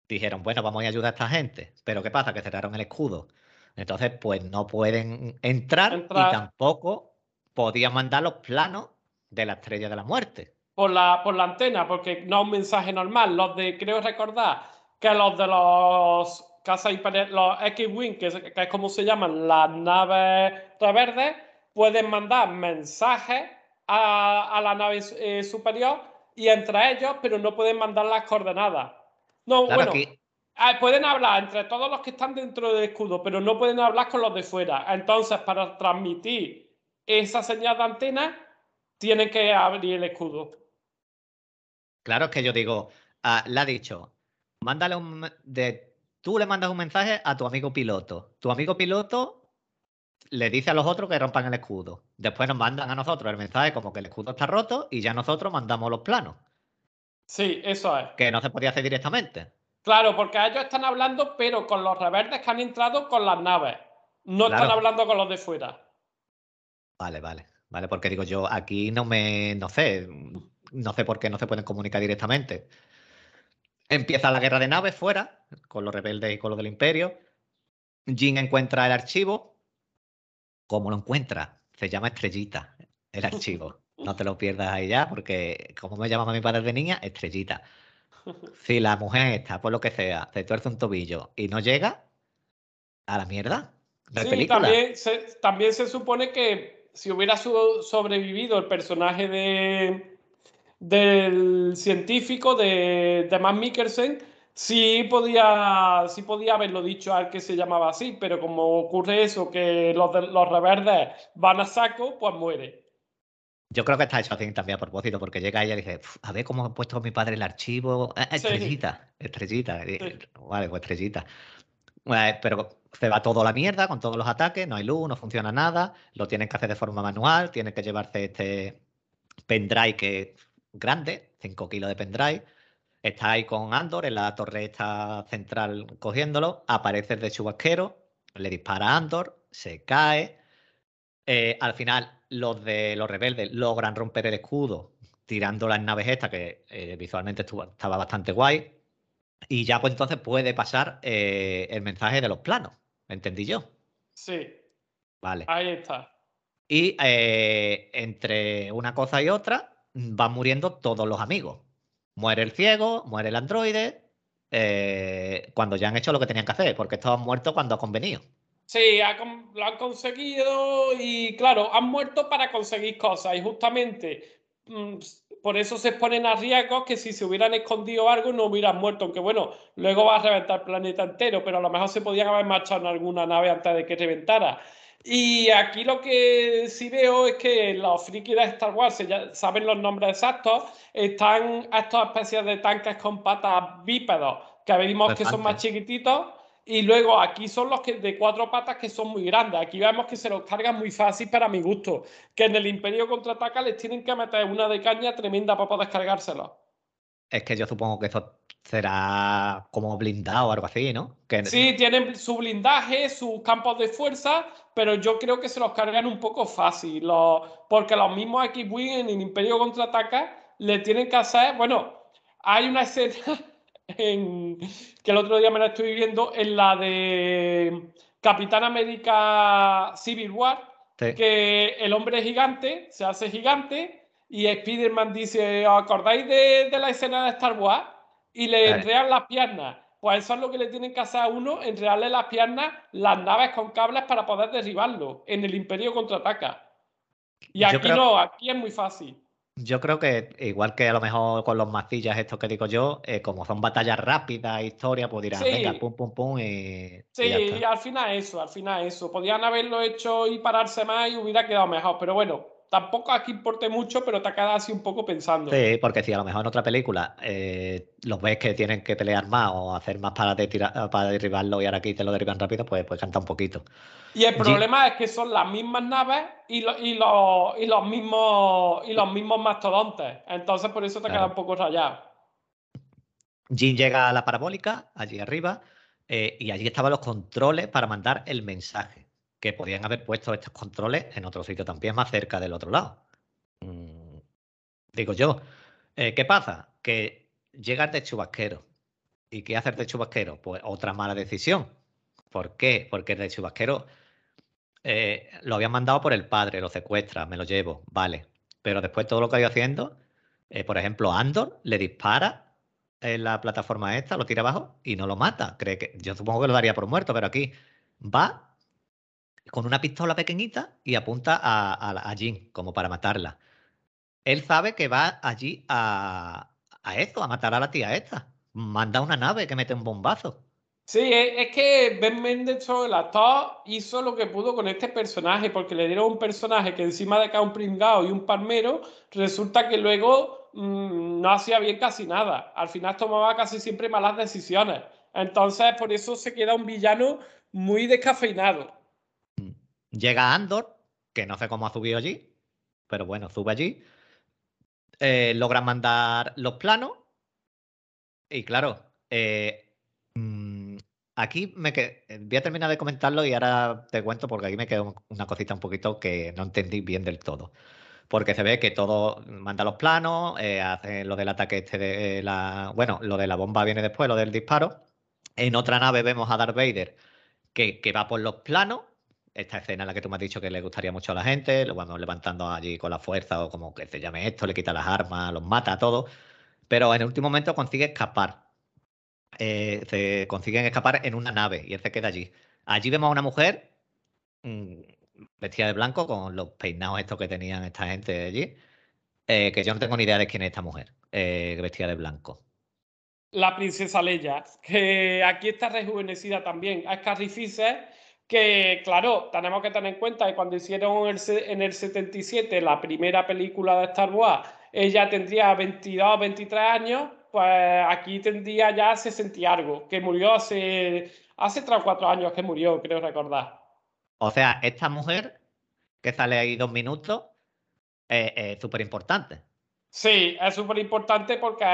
dijeron, bueno, vamos a ayudar a esta gente. Pero ¿qué pasa? Que cerraron el escudo. Entonces, pues no pueden entrar, y tampoco podían mandar los planos de la estrella de la muerte. Por la, por la antena, porque no es un mensaje normal. Los de, creo recordar, que los de los casas los X-Wing, que, es como se llaman las naves rebeldes, pueden mandar mensajes a, la nave eh, superior y entre ellos, pero no pueden mandar las coordenadas. No, bueno, ah, pueden hablar entre todos los que están dentro del escudo, pero no pueden hablar con los de fuera. Entonces, para transmitir esa señal de antena, tienen que abrir el escudo. Claro, es que yo digo, ah, le ha dicho, mándale un. De, tú le mandas un mensaje a tu amigo piloto. Tu amigo piloto le dice a los otros que rompan el escudo. Después nos mandan a nosotros el mensaje como que el escudo está roto y ya nosotros mandamos los planos. Sí, eso es. Que no se podía hacer directamente. Claro, porque ellos están hablando, pero con los rebeldes que han entrado con las naves. No están hablando con los de fuera. Vale, vale. Vale, porque digo yo, aquí no me. No sé. No sé por qué no se pueden comunicar directamente. Empieza la guerra de naves fuera, con los rebeldes y con los del imperio. Jin encuentra el archivo. ¿Cómo lo encuentra? Se llama Estrellita, el archivo. No te lo pierdas ahí ya, porque como me llamaba mi padre de niña, Estrellita. Si la mujer está, por lo que sea, se tuerce un tobillo y no llega, a la mierda. Sí, también se, también se supone que si hubiera sobrevivido el personaje de, del científico de, de Matt Mikkelsen, sí podía, sí podía haberlo dicho al que se llamaba así, pero como ocurre eso, que los, los reverdes van a saco, pues muere. Yo creo que está hecho así también a propósito, porque llega ella y dice, a ver cómo ha puesto mi padre el archivo. Ah, estrellita, estrellita. Vale, pues estrellita. Eh, pero se va todo a la mierda con todos los ataques, no hay luz, no funciona nada, lo tienen que hacer de forma manual, tienen que llevarse este pendrive que es grande, 5 kilos de pendrive. Está ahí con Andor en la torre central cogiéndolo, aparece el de chubasquero, le dispara a Andor, se cae. Eh, al final, los de los rebeldes logran romper el escudo tirando las naves estas, que eh, visualmente estaba bastante guay. Y ya pues entonces puede pasar eh, el mensaje de los planos. ¿Me entendí yo? Sí. Vale. Ahí está. Y entre una cosa y otra van muriendo todos los amigos. Muere el ciego, muere el androide, eh, cuando ya han hecho lo que tenían que hacer, porque estos han muerto cuando ha convenido. Sí, lo han conseguido y claro, han muerto para conseguir cosas y justamente mm, por eso se exponen a riesgos que si se hubieran escondido algo no hubieran muerto, aunque bueno, luego va a reventar el planeta entero, pero a lo mejor se podían haber marchado en alguna nave antes de que reventara. Y aquí lo que sí veo es que los frikis de Star Wars, ya saben los nombres exactos, están estas especies de tanques con patas bípedos, que vimos que son más chiquititos, y luego aquí son los que de cuatro patas que son muy grandes. Aquí vemos que se los cargan muy fácil para mi gusto. Que en el Imperio contraataca les tienen que meter una de caña tremenda para poder descargárselo. Es que yo supongo que eso será como blindado o algo así, ¿no? Sí, tienen su blindaje, sus campos de fuerza, pero yo creo que se los cargan un poco fácil. porque los mismos X-Wing en el Imperio contraataca le tienen que hacer. Bueno, hay una escena que el otro día me la estoy viendo, en la de Capitán América Civil War, que el hombre gigante se hace gigante y Spider-Man dice, ¿os acordáis de, la escena de Star Wars? Y le enrean las piernas. Pues eso es lo que le tienen que hacer a uno, enrearle las piernas, las naves con cables para poder derribarlo. En el Imperio contraataca. Y aquí no, aquí es muy fácil. Yo creo que, igual que a lo mejor con los macillas, estos que digo yo, eh, como son batallas rápidas, historia, pues dirán, venga, pum, pum, pum. Y, sí, y, al final eso, al final eso. Podían haberlo hecho y pararse más y hubiera quedado mejor. Pero bueno, tampoco aquí importe mucho, pero te quedado así un poco pensando. Sí, porque si a lo mejor en otra película eh, los ves que tienen que pelear más o hacer más para, para derribarlo y ahora aquí te lo derriban rápido, pues, pues canta un poquito. Y el problema es que son las mismas naves y, y, los, y, los, mismos, y los mismos mastodontes. Entonces por eso te queda un poco rayado. Jin llega a la parabólica, allí arriba, eh, y allí estaban los controles para mandar el mensaje que podían haber puesto estos controles en otro sitio también más cerca del otro lado. Mm, digo yo, eh, ¿qué pasa? Que llegas de chubasquero. ¿Y qué hacer de chubasquero? Pues otra mala decisión. ¿Por qué? Porque el de chubasquero eh, lo habían mandado por el padre, lo secuestra, me lo llevo, vale. Pero después todo lo que ha ido haciendo, eh, por ejemplo, Andor le dispara en la plataforma esta, lo tira abajo y no lo mata. Cree que, yo supongo que lo daría por muerto, pero aquí va con una pistola pequeñita y apunta a, a, Jean como para matarla. Él sabe que va allí a, a esto, a matar a la tía esta. Manda una nave que mete un bombazo. Sí, es, que Ben Mendelssohn, el actor, hizo lo que pudo con este personaje, porque le dieron un personaje que encima de que un pringao y un palmero, resulta que luego mm, no hacía bien casi nada. Al final tomaba casi siempre malas decisiones. Entonces, por eso se queda un villano muy descafeinado. Llega Andor, que no sé cómo ha subido allí, pero bueno, sube allí. Eh, logran mandar los planos. Y claro, eh, mm, aquí me que voy a terminar de comentarlo y ahora te cuento porque aquí me quedó una cosita un poquito que no entendí bien del todo. porque se ve que todo manda los planos, eh, hace lo del ataque este de la. Bueno, lo de la bomba viene después, lo del disparo. En otra nave vemos a Darth Vader que, que va por los planos. Esta escena en la que tú me has dicho que le gustaría mucho a la gente, lo vamos levantando allí con la fuerza o como que se llame esto, le quita las armas, los mata a todos. Pero en el último momento consigue escapar. Eh, se consiguen escapar en una nave y él se queda allí. Allí vemos a una mujer mm, vestida de blanco con los peinados estos que tenían esta gente allí. eh, que yo no tengo ni idea de quién es esta mujer eh, vestida de blanco. La princesa Leia, que aquí está rejuvenecida también. Es Carrie Fisher, que claro, tenemos que tener en cuenta que cuando hicieron el en el 77 la primera película de Star Wars, ella tendría 22, 23 años, pues aquí tendría ya 60 y algo, que murió hace, hace 3 o 4 años que murió, creo recordar. O sea, esta mujer que sale ahí dos minutos eh, es súper importante. Sí, es súper importante porque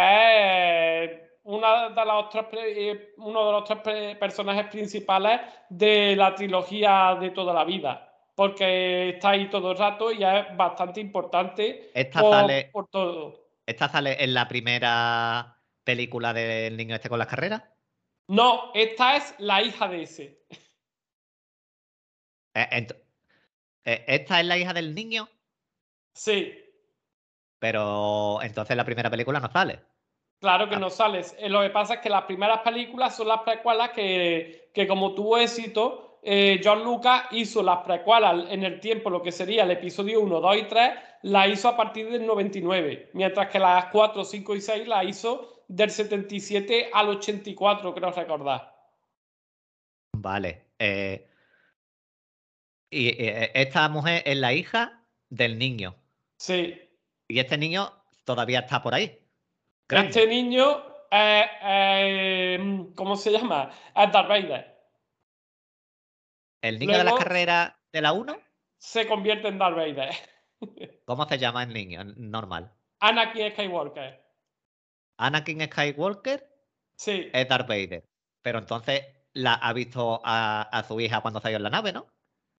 es una de los tres, pre- eh, uno de los tres personajes principales de la trilogía de toda la vida. Porque está ahí todo el rato y es bastante importante Esta por, sale, por todo. esta sale en la primera película del niño este con las carreras. No, esta es la hija de ese. Eh, eh, esta es la hija del niño, Sí, pero entonces la primera película no sale. Claro que Ah. no sales. Eh, Lo que pasa es que las primeras películas son las precuelas que, que como tuvo éxito, eh, John Lucas hizo las precuelas en el tiempo, lo que sería el episodio 1, 2 y 3, la hizo a partir del 99, mientras que las 4, 5 y 6 la hizo del 77 al 84, creo recordar. Vale. eh, y eh, esta mujer es la hija del niño. Sí. Y este niño todavía está por ahí. Este niño, eh, eh, ¿cómo se llama? Es Darth Vader. El niño de las luego- carreras de la 1, Se convierte en Darth Vader. ¿cómo se llama el niño? Normal. Anakin Skywalker. Anakin Skywalker Sí. es Darth Vader. Pero entonces la ha visto a, a su hija cuando salió en la nave, ¿no?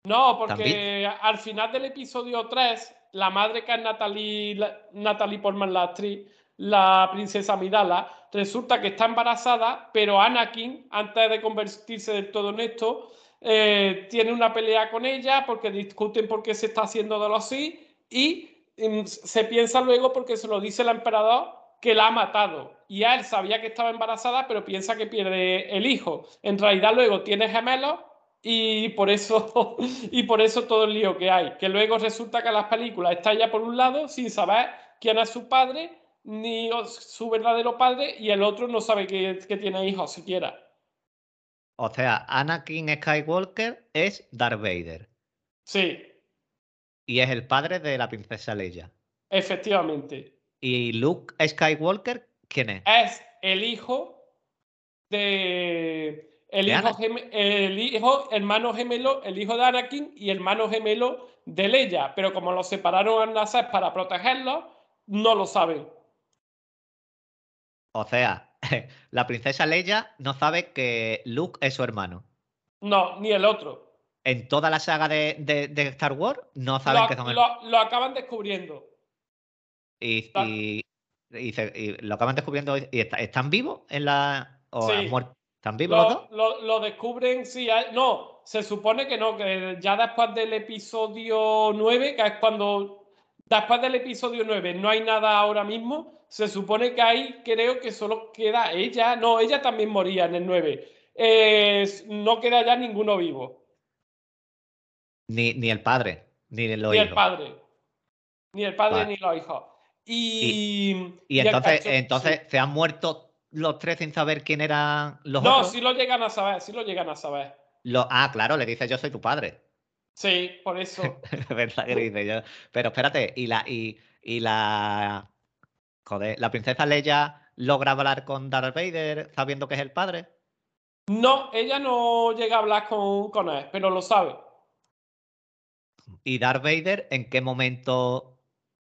No, porque También. al final del episodio 3, la madre que es Natalie, la- Natalie Portman, la actriz, la princesa Amidala, resulta que está embarazada, pero Anakin, antes de convertirse del todo en esto, eh, tiene una pelea con ella porque discuten por qué se está haciendo de los sí y mm, se piensa luego porque se lo dice el emperador que la ha matado. Y él sabía que estaba embarazada, pero piensa que pierde el hijo. En realidad luego tiene gemelos y por eso y por eso todo el lío que hay. Que luego resulta que las películas está ella por un lado sin saber quién es su padre ni su verdadero padre y el otro no sabe que, que tiene hijos siquiera. O sea, Anakin Skywalker es Darth Vader. Sí, Y es el padre de la princesa Leia. efectivamente. ¿Y Luke Skywalker quién es? Es el hijo de el ¿De hijo, el hijo, hermano gemelo, el hijo de Anakin y hermano gemelo de Leia, pero como los separaron al nacer para protegerlos, no lo saben. O sea, la princesa Leia no sabe que Luke es su hermano. No, ni el otro. En toda la saga de, de- de Star Wars no saben Lo, que son hermanos. lo- lo acaban descubriendo. Y, y- y se- y lo acaban descubriendo. ¿Y está- están vivos en la. o han Sí. muerto? ¿Están vivos los Lo, dos? lo- lo descubren, sí. hay- no, se supone que no, que ya después del episodio 9, que es cuando. Después del episodio 9 no hay nada ahora mismo. Se supone que ahí creo que solo queda ella. No, ella también moría en el 9. Eh, no queda ya ninguno vivo. Ni, ni el padre, ni los ni el padre. Ni el padre Vale. ni los hijos. Y, Y entonces, cacho- entonces se han muerto los tres sin saber quién eran los No, otros. sí lo llegan a saber, sí lo llegan a saber. Lo- ah, claro, le dice yo soy tu padre. Sí, por eso. ¿Verdad que le dice yo? Pero espérate, y la, y, y la. Joder, la princesa Leia logra hablar con Darth Vader sabiendo que es el padre. No, ella no llega a hablar con, con él, pero lo sabe. ¿Y Darth Vader en qué momento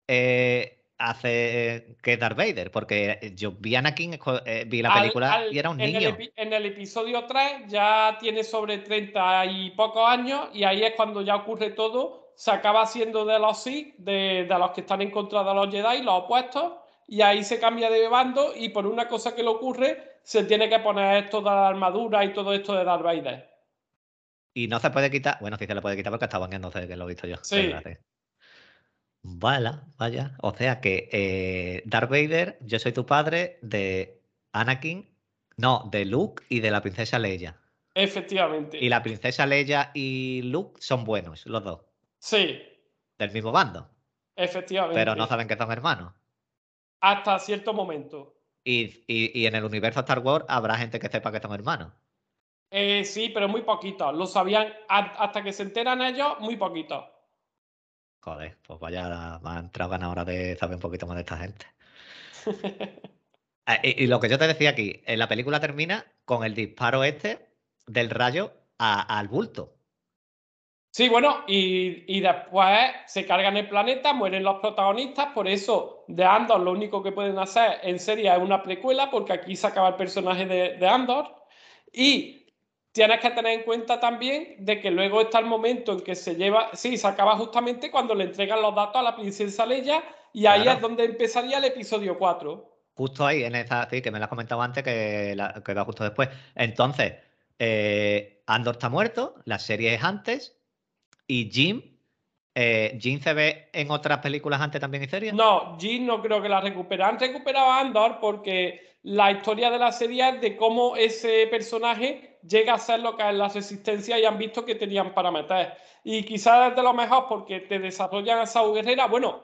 eh, hace que Darth Vader? Porque yo vi a Anakin, eh, vi la Al- película al- y era un en niño. El en el episodio 3 ya tiene sobre 30 y pocos años y ahí es cuando ya ocurre todo se acaba siendo de los Sith, de, de los que están en contra de los Jedi, los opuestos, y ahí se cambia de bando y por una cosa que le ocurre se tiene que poner esto de la armadura y todo esto de Darth Vader. Y no se puede quitar, bueno, sí se le puede quitar porque está bañándose, que lo he visto yo. Sí. Vale, vaya. O sea que eh, Darth Vader, yo soy tu padre, de Anakin, no, de Luke y de la princesa Leia. Efectivamente. Y la princesa Leia y Luke son buenos, los dos. Sí. Del mismo bando. Efectivamente. Pero no saben que son hermanos. Hasta cierto momento. Y, y, en el universo Star Wars habrá gente que sepa que son hermanos. Eh, sí, pero muy poquito. Lo sabían hasta que se enteran ellos, muy poquito. Joder, pues vaya, me ha entrado ahora de saber un poquito más de esta gente. Ah, y, lo que yo te decía aquí, en la película termina con el disparo este del rayo al bulto. Sí, bueno, y, después se cargan el planeta, mueren los protagonistas, por eso de Andor lo único que pueden hacer en serie es una precuela, porque aquí se acaba el personaje de, de Andor. Y tienes que tener en cuenta también de que luego está el momento en que se lleva, sí, se acaba justamente cuando le entregan los datos a la princesa Leia y ahí es donde empezaría el episodio 4. Justo ahí, en esa, sí, que me la has comentado antes, que, la, que va justo después. Entonces, eh, Andor está muerto, la serie es antes, y Jim, eh, ¿Jim se ve en otras películas antes también en series? No, Jim no creo que la recupere. Han recuperado a Andor porque la historia de la serie es de cómo ese personaje llega a ser lo que es la resistencia y han visto que tenían para meter. Y quizás es de lo mejor porque te desarrollan a Saúl Guerrera. Bueno,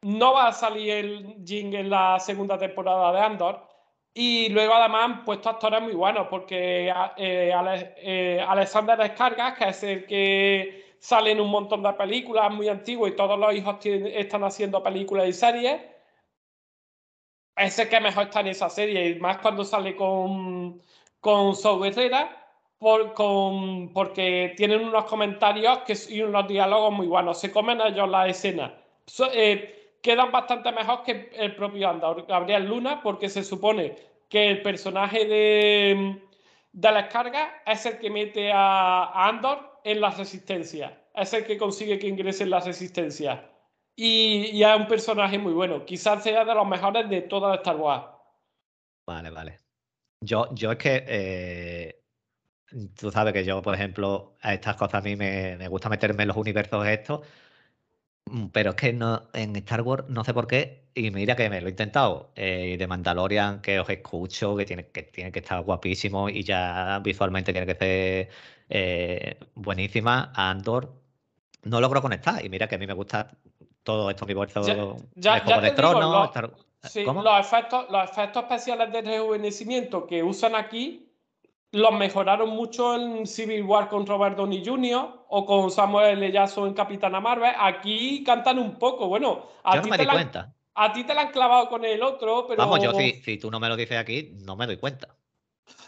no va a salir el Jing en la segunda temporada de Andor. Y luego además han puesto actores muy buenos porque eh, eh, Alexander Descargas, que es el que sale en un montón de películas muy antiguas y todos los hijos están haciendo películas y series, es el que mejor está en esa serie. Y más cuando sale con, con por, con, porque tienen unos comentarios que, y unos diálogos muy buenos. Se comen ellos la escena. Eh, quedan bastante mejor que el propio Andor, Gabriel Luna, porque se supone que el personaje de, de la descarga es el que mete a, Andor en la resistencia, es el que consigue que ingrese en la resistencia. Y, es un personaje muy bueno, quizás sea de los mejores de toda Star Wars. Vale, vale. Yo, yo es que eh, tú sabes que yo, por ejemplo, a estas cosas a mí me, me gusta meterme en los universos estos Mm, pero es que no, en Star Wars no sé por qué, y mira que me lo he intentado, eh, de Mandalorian, que os escucho, que tiene, que tiene que estar guapísimo y ya visualmente tiene que ser eh, buenísima, Andor, no logro conectar, y mira que a mí me gusta todo esto universo ya, ya, de Tronos. los, efectos, los efectos especiales de rejuvenecimiento que usan aquí los mejoraron mucho en Civil War con Robert Downey Jr. o con Samuel L. Jackson en Capitana Marvel. Aquí cantan un poco. Bueno, a ti te cuenta. a ti te la han clavado con el otro, pero. Vamos, yo si, si tú no me lo dices aquí, no me doy cuenta.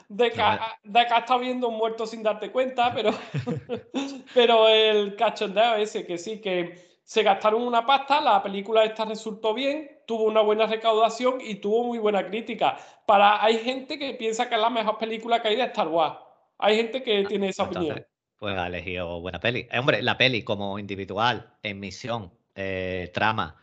De que, de has estado viendo un muerto sin darte cuenta, pero, pero el cachondeo ese, que sí, que se gastaron una pasta, la película esta resultó bien, tuvo una buena recaudación y tuvo muy buena crítica. Para, hay gente que piensa que es la mejor película que hay de Star Wars. Hay gente que ah, tiene esa opinión. Pues ha elegido buena peli. Eh, hombre, la peli como individual, en misión, eh, trama,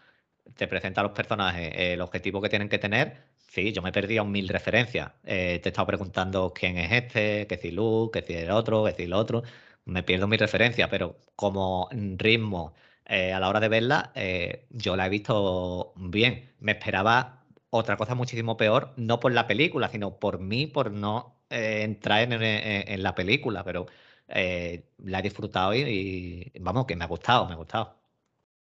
te presenta a los personajes, eh, el objetivo que tienen que tener. Sí, yo me he perdido mil referencias. te he estado preguntando quién es este, qué si Luke, qué si el otro, qué si el otro. Me pierdo mi referencia, pero como ritmo, eh, a la hora de verla, eh, yo la he visto bien. Me esperaba otra cosa muchísimo peor, no por la película, sino por mí, por no eh, entrar en, la película, pero la he disfrutado y, vamos, que me ha gustado, me ha gustado.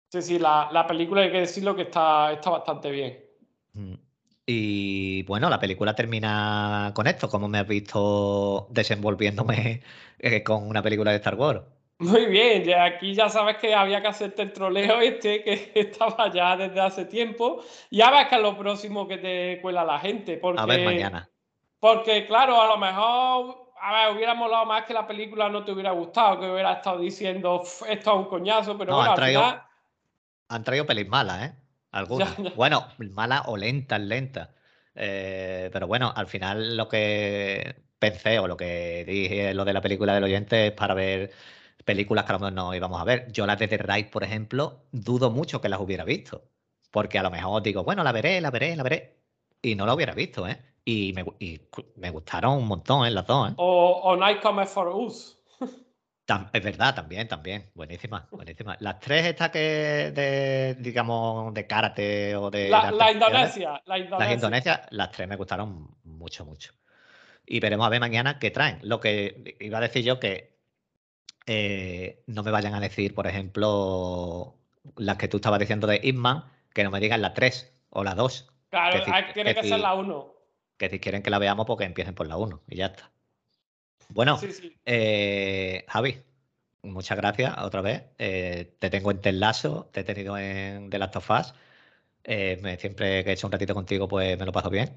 Sí, sí, la, película hay que decirlo que está, está bastante bien. Mm. Y bueno, la película termina con esto, como me has visto desenvolviéndome con una película de Star Wars. Muy bien, ya aquí ya sabes que había que hacerte el troleo este que estaba ya desde hace tiempo. Ya ves que es lo próximo que te cuela la gente. Porque, a ver mañana. Porque, claro, a lo mejor, a ver, hubiera molado más que la película no te hubiera gustado, que hubiera estado diciendo esto es un coñazo, pero bueno, han traído, al final... Han traído pelis malas, ¿eh? Algunas. Bueno, malas o lentas, lentas. Eh, pero bueno, al final lo que pensé o lo que dije, lo de la película del oyente es para ver películas que a lo mejor no íbamos a ver. Yo las de The Ride, por ejemplo, dudo mucho que las hubiera visto. Porque a lo mejor digo, bueno, la veré, la veré, la veré. Y no la hubiera visto, ¿eh? Y me, y me gustaron un montón, ¿eh? Las dos, ¿eh? O, o Night Come for Us. Es verdad, también, también. Buenísima, buenísima. Las tres estas que de, digamos, de karate o de. La, Indonesia, la Indonesia. Las Indonesia, las tres me gustaron mucho, mucho. Y veremos a ver mañana qué traen. Lo que iba a decir yo que eh, no me vayan a decir, por ejemplo, las que tú estabas diciendo de Hitman, que no me digan la 3 o la 2. Claro, tiene que, ser la 1. Que si quieren que la veamos, porque empiecen por la 1 y ya está. Bueno, eh, Javi, muchas gracias otra vez. Eh, te tengo en Telazo, te he tenido en The Last of Us. Eh, siempre que he hecho un ratito contigo, pues me lo paso bien.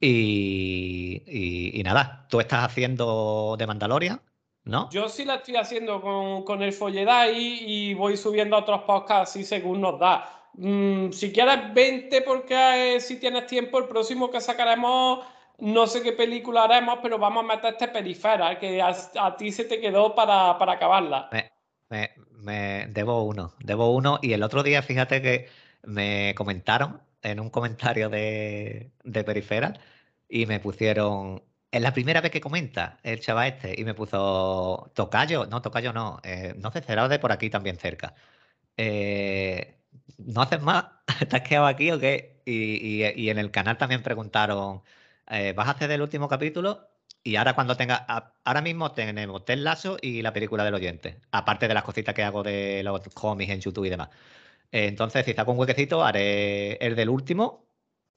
Y, nada, tú estás haciendo de Mandalorian, ¿no? Yo sí la estoy haciendo con, el Folledai y voy subiendo otros podcasts así según nos da. Mm, si quieres, 20 porque si tienes tiempo, el próximo que sacaremos no sé qué película haremos, pero vamos a meter este perifera que a, ti se te quedó para, acabarla. Me, debo uno, debo uno. Y el otro día, fíjate que me comentaron en un comentario de, de Perifera y me pusieron. Es la primera vez que comenta el chaval este y me puso Tocayo, no, Tocayo no, eh, no sé, de por aquí también cerca. Eh, ¿No haces más? ¿Te has quedado aquí o qué? y en el canal también preguntaron eh, vas a hacer el último capítulo y ahora cuando tenga, ahora mismo tenemos Tel Lasso y la película del oyente, aparte de las cositas que hago de los cómics en YouTube y demás. entonces, si saco un huequecito, haré el del último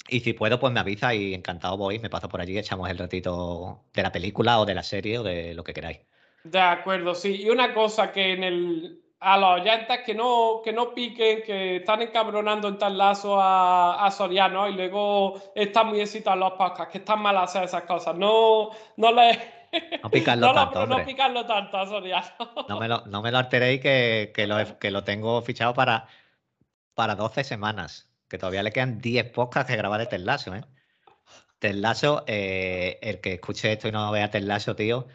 y si puedo, pues me avisa y encantado voy, me paso por allí y echamos el ratito de la película o de la serie o de lo que queráis. De acuerdo, sí. Y una cosa que en el, a los oyentes que no, que no piquen, que están encabronando en tal lazo a, a Soriano y luego están muy excitados los podcasts, que están mal hacer esas cosas. No, no les. No picarlo tanto. no picarlo tanto a Soriano. No me lo, no me lo alteréis que, que, lo, que lo tengo fichado para, para 12 semanas. Que todavía le quedan 10 podcasts que grabar de Teslazo, ¿eh? Teslazo, eh, el que escuche esto y no vea Teslazo, tío,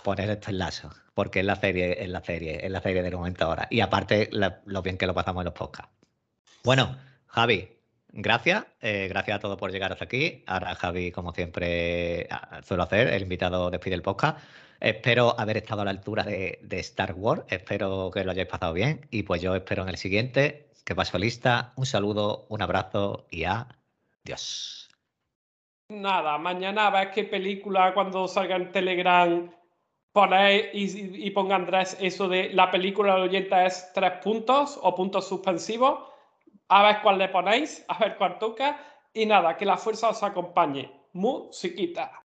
poner esto en lazo, porque es la serie, es la serie, es la serie del momento ahora. Y aparte, lo bien que lo pasamos en los podcasts. Bueno, Javi, gracias. Eh, gracias a todos por llegar hasta aquí. Ahora, Javi, como siempre suelo hacer, el invitado despide el podcast. Espero haber estado a la altura de, Star Wars. Espero que lo hayáis pasado bien. Y pues yo espero en el siguiente. Que paso lista. Un saludo, un abrazo y adiós. Nada, mañana a ver qué película cuando salga en Telegram ponéis y, y, ponga Andrés eso de la película de oyente es tres puntos o puntos suspensivos. A ver cuál le ponéis, a ver cuál toca. Y nada, que la fuerza os acompañe. Musiquita.